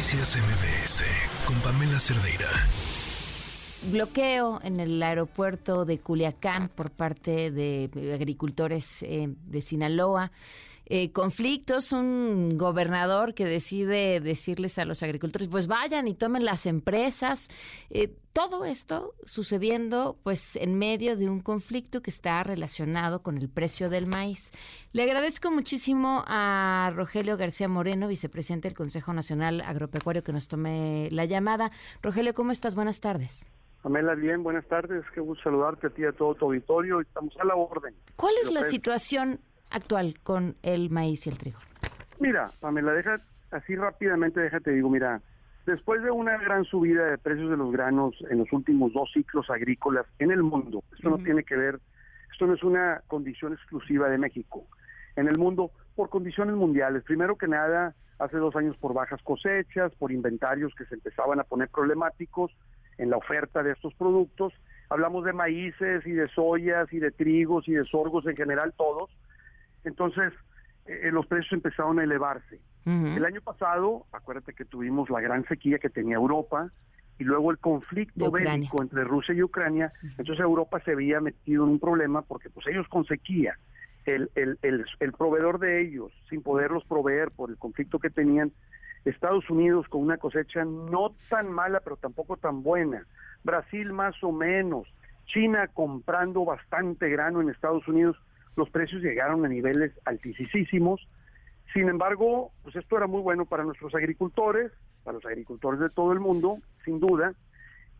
Noticias MBS con Pamela Cerdeira. Bloqueo en el aeropuerto de Culiacán por parte de agricultores eh, de Sinaloa. Eh, conflictos, un gobernador que decide decirles a los agricultores, pues vayan y tomen las empresas. Eh, todo esto sucediendo pues en medio de un conflicto que está relacionado con el precio del maíz. Le agradezco muchísimo a Rogelio García Moreno, vicepresidente del Consejo Nacional Agropecuario, que nos tome la llamada. Rogelio, ¿cómo estás? Buenas tardes. Pamela, bien, buenas tardes. Qué gusto saludarte a ti y a todo tu auditorio. Estamos a la orden. ¿Cuál es la situación actual con el maíz y el trigo? Mira, Pamela, deja así rápidamente, déjate digo, mira, después de una gran subida de precios de los granos en los últimos dos ciclos agrícolas en el mundo, esto no tiene que ver, esto no es una condición exclusiva de México, en el mundo por condiciones mundiales. Primero que nada, hace dos años por bajas cosechas, por inventarios que se empezaban a poner problemáticos en la oferta de estos productos. Hablamos de maíces y de soyas y de trigos y de sorgos en general todos, entonces, eh, los precios empezaron a elevarse. El año pasado, acuérdate que tuvimos la gran sequía que tenía Europa y luego el conflicto bélico entre Rusia y Ucrania, entonces Europa se había metido en un problema porque pues ellos con sequía, el, el, el, el proveedor de ellos, sin poderlos proveer por el conflicto que tenían, Estados Unidos con una cosecha no tan mala pero tampoco tan buena, Brasil más o menos, China comprando bastante grano en Estados Unidos, los precios llegaron a niveles altísimos. Sin embargo, pues esto era muy bueno para nuestros agricultores, para los agricultores de todo el mundo, sin duda,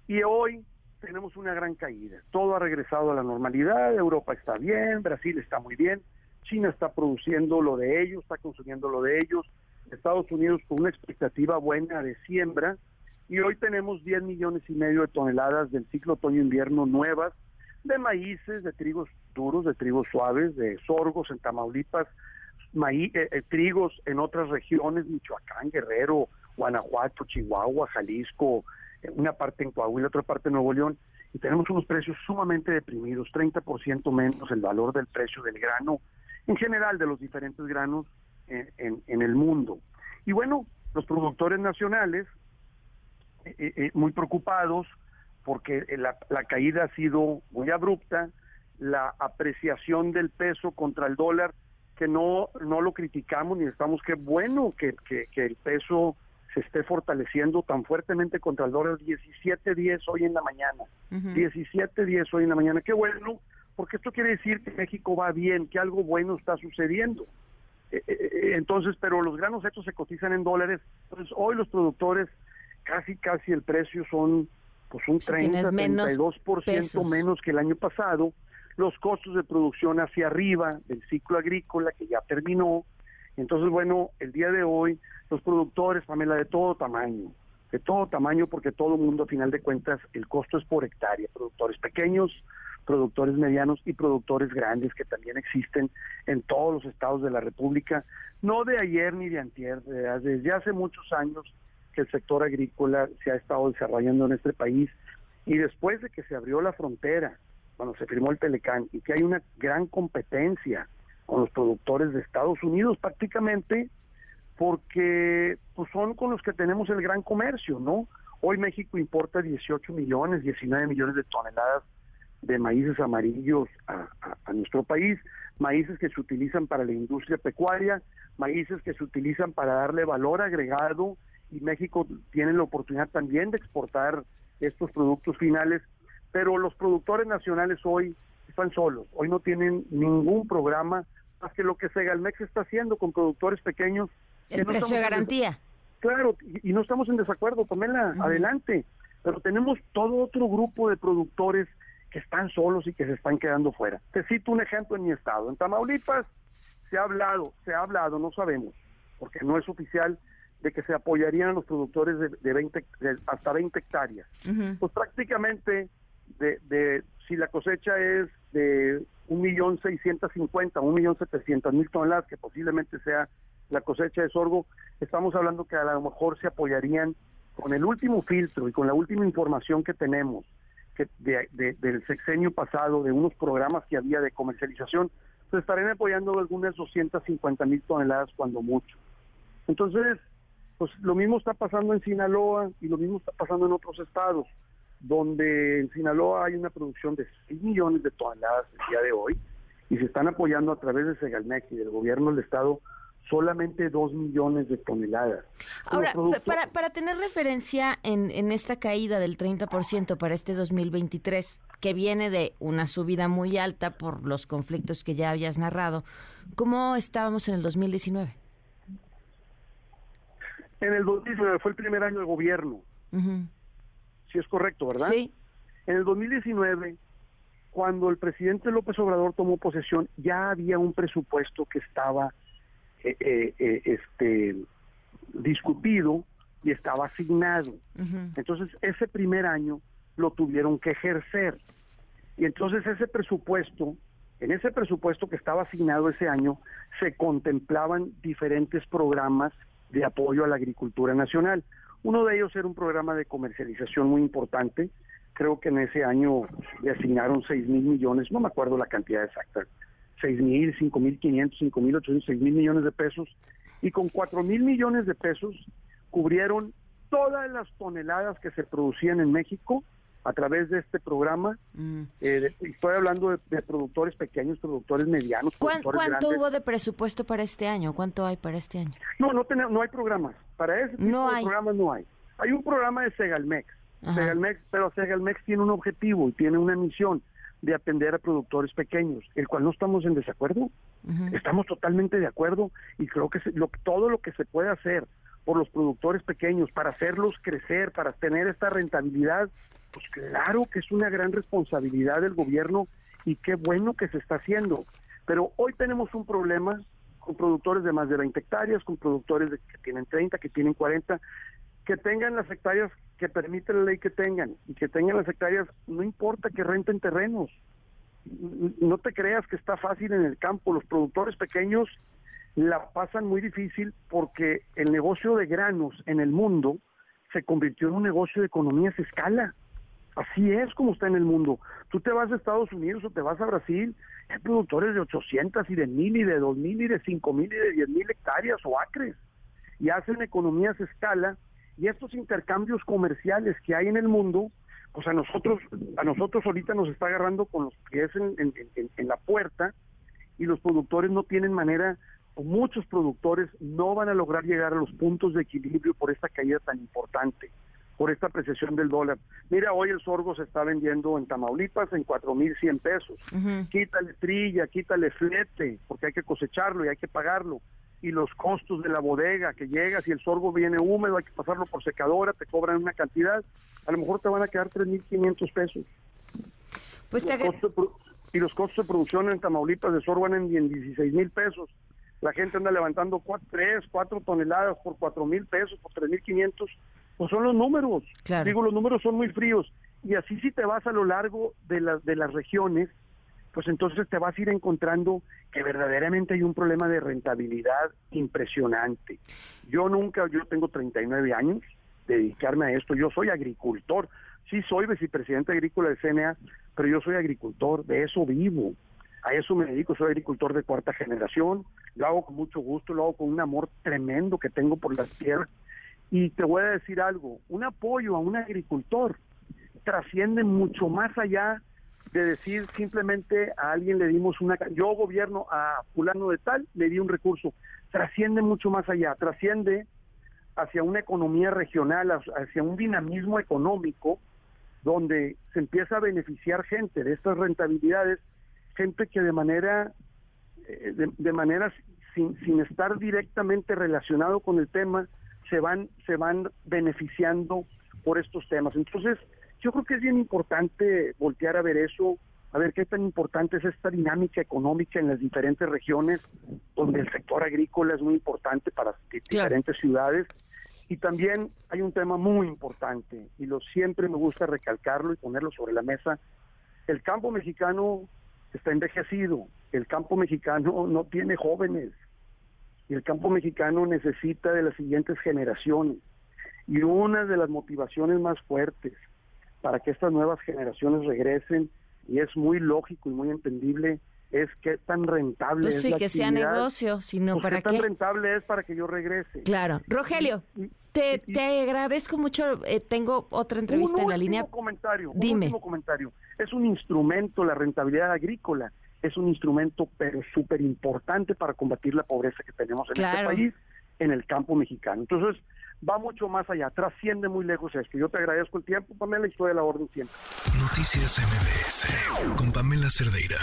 y hoy tenemos una gran caída. Todo ha regresado a la normalidad, Europa está bien, Brasil está muy bien, China está produciendo lo de ellos, está consumiendo lo de ellos, Estados Unidos con una expectativa buena de siembra, y hoy tenemos 10 millones y medio de toneladas del ciclo otoño-invierno nuevas, de maíces, de trigos duros, de trigos suaves, de sorgos en Tamaulipas, maíz, eh, eh, trigos en otras regiones, Michoacán, Guerrero, Guanajuato, Chihuahua, Jalisco, eh, una parte en Coahuila, otra parte en Nuevo León, y tenemos unos precios sumamente deprimidos, 30% menos el valor del precio del grano, en general de los diferentes granos en, el mundo. Y bueno, los productores nacionales, muy preocupados, porque la, la, caída ha sido muy abrupta, la apreciación del peso contra el dólar, que no, no lo criticamos ni estamos, qué bueno que, que, el peso se esté fortaleciendo tan fuertemente contra el dólar, 17.10 hoy en la mañana, 17.10 hoy en la mañana, qué bueno, porque esto quiere decir que México va bien, que algo bueno está sucediendo. Eh, eh, eh, entonces, pero los granos hechos se cotizan en dólares, entonces hoy los productores casi, casi el precio son pues un 30, 32% menos que el año pasado, los costos de producción hacia arriba del ciclo agrícola que ya terminó. Entonces, bueno, el día de hoy los productores, Pamela, de todo tamaño, de todo tamaño, porque todo el mundo, a final de cuentas, el costo es por hectárea, productores pequeños, productores medianos y productores grandes que también existen en todos los estados de la República, no de ayer ni de antier, desde hace muchos años que el sector agrícola se ha estado desarrollando en este país y después de que se abrió la frontera, cuando se firmó el Telecán y que hay una gran competencia con los productores de Estados Unidos prácticamente porque pues son con los que tenemos el gran comercio, ¿no? Hoy México importa 18 millones, 19 millones de toneladas de maíces amarillos a, a, nuestro país, maíces que se utilizan para la industria pecuaria, maíces que se utilizan para darle valor agregado y México tiene la oportunidad también de exportar estos productos finales, pero los productores nacionales hoy están solos, hoy no tienen ningún programa más que lo que Segalmex está haciendo con productores pequeños. El precio de garantía. Claro, y, no estamos en desacuerdo, Pamela, adelante, pero tenemos todo otro grupo de productores que están solos y que se están quedando fuera. Te cito un ejemplo en mi estado. En Tamaulipas se ha hablado, se ha hablado, no sabemos, porque no es oficial, de que se apoyarían a los productores de, de 20, hasta 20 hectáreas. Pues prácticamente, de, de, si la cosecha es de 1.650.000, 1.700.000 toneladas, que posiblemente sea la cosecha de sorgo, estamos hablando que a lo mejor se apoyarían con el último filtro y con la última información que tenemos que del sexenio pasado, de unos programas que había de comercialización, se estarían apoyando algunas 250 mil toneladas cuando mucho. Entonces, Pues lo mismo está pasando en Sinaloa y lo mismo está pasando en otros estados, donde en Sinaloa hay una producción de 6 millones de toneladas el día de hoy y se están apoyando a través de Segalmex y del gobierno del estado solamente 2 millones de toneladas. Ahora, para, para tener referencia en, en esta caída del 30% para este 2023, que viene de una subida muy alta por los conflictos que ya habías narrado, ¿cómo estábamos en el 2019? En el 2019 fue el primer año de gobierno. Si es correcto, ¿verdad? Sí. En el 2019, cuando el presidente López Obrador tomó posesión, ya había un presupuesto que estaba eh, eh, eh, este, discutido y estaba asignado. Entonces, ese primer año lo tuvieron que ejercer. Y entonces ese presupuesto, en ese presupuesto que estaba asignado ese año, se contemplaban diferentes programas de apoyo a la agricultura nacional. Uno de ellos era un programa de comercialización muy importante. Creo que en ese año le asignaron 6 mil millones, no me acuerdo la cantidad exacta, 6 mil, 5 mil 500, 5 mil 800, 6 mil millones de pesos. Y con 4 mil millones de pesos cubrieron todas las toneladas que se producían en México a través de este programa. Mm. Eh, estoy hablando de, productores pequeños, productores medianos. ¿Cuánto hubo de presupuesto para este año? ¿Cuánto hay para este año? No, no, tenemos, no hay programas. Para ese tipo no de programas no hay. Hay un programa de Segalmex, Segalmex, pero Segalmex tiene un objetivo y tiene una misión de atender a productores pequeños, el cual no estamos en desacuerdo. Estamos totalmente de acuerdo y creo que lo, todo lo que se puede hacer por los productores pequeños para hacerlos crecer, para tener esta rentabilidad, pues claro que es una gran responsabilidad del gobierno y qué bueno que se está haciendo. Pero hoy tenemos un problema con productores de más de 20 hectáreas, con productores de, que tienen 30, que tienen 40, que tengan las hectáreas que permite la ley que tengan y que tengan las hectáreas, no importa que renten terrenos. No te creas que está fácil en el campo. Los productores pequeños la pasan muy difícil porque el negocio de granos en el mundo se convirtió en un negocio de economías escala. Así es como está en el mundo. Tú te vas a Estados Unidos o te vas a Brasil, hay productores de 800 y de 1000 y de 2000 y de 5000 y de 10000 hectáreas o acres. Y hacen economías escala y estos intercambios comerciales que hay en el mundo, pues a nosotros, a nosotros ahorita nos está agarrando con los pies en, en la puerta y los productores no tienen manera muchos productores no van a lograr llegar a los puntos de equilibrio por esta caída tan importante por esta apreciación del dólar. Mira, hoy el sorgo se está vendiendo en Tamaulipas en 4.100 pesos. Quítale trilla, quítale flete, porque hay que cosecharlo y hay que pagarlo. Y los costos de la bodega que llega, si el sorgo viene húmedo, hay que pasarlo por secadora, te cobran una cantidad, a lo mejor te van a quedar 3.500 pesos. Pues y los costos de producción en Tamaulipas de sorgo van en 16 mil pesos. La gente anda levantando 3, 4 toneladas por 4 mil pesos, por 3.500 pues son los números. Digo, los números son muy fríos. Y así si te vas a lo largo de, las de las regiones, pues entonces te vas a ir encontrando que verdaderamente hay un problema de rentabilidad impresionante. Yo nunca, yo tengo 39 años, dedicarme a esto, yo soy agricultor, sí soy vicepresidente agrícola de CNA, pero yo soy agricultor, de eso vivo, a eso me dedico, soy agricultor de cuarta generación, lo hago con mucho gusto, lo hago con un amor tremendo que tengo por las tierras y te voy a decir algo, un apoyo a un agricultor trasciende mucho más allá de decir simplemente a alguien le dimos una, yo gobierno a fulano de tal, le di un recurso, trasciende mucho más allá, trasciende hacia una economía regional, hacia un dinamismo económico donde se empieza a beneficiar gente de estas rentabilidades, gente que de manera, eh, de, manera sin, sin estar directamente relacionado con el tema, se van, se van beneficiando por estos temas. Entonces, yo creo que es bien importante voltear a ver eso, a ver qué tan importante es esta dinámica económica en las diferentes regiones, donde el sector agrícola es muy importante para diferentes ciudades. Y también hay un tema muy importante, y lo siempre me gusta recalcarlo y ponerlo sobre la mesa. El campo mexicano está envejecido, el campo mexicano no tiene jóvenes, y el campo mexicano necesita de las siguientes generaciones. Y una de las motivaciones más fuertes para que estas nuevas generaciones regresen, y es muy lógico y muy entendible, es que tan rentable pues es sí, la que sea negocio, sino pues, para qué tan qué. rentable es para que yo regrese. Claro. Rogelio, Y- te, y- te agradezco mucho. eh, tengo otra entrevista un en la línea. comentario, un Dime. último comentario. Es un instrumento, la rentabilidad agrícola es un instrumento pero súper importante para combatir la pobreza que tenemos en Claro. este país, en el campo mexicano. Entonces, va mucho más allá, trasciende muy lejos esto. Yo te agradezco el tiempo, Pamela, y estoy a la orden siempre. Noticias MBS con Pamela Cerdeira.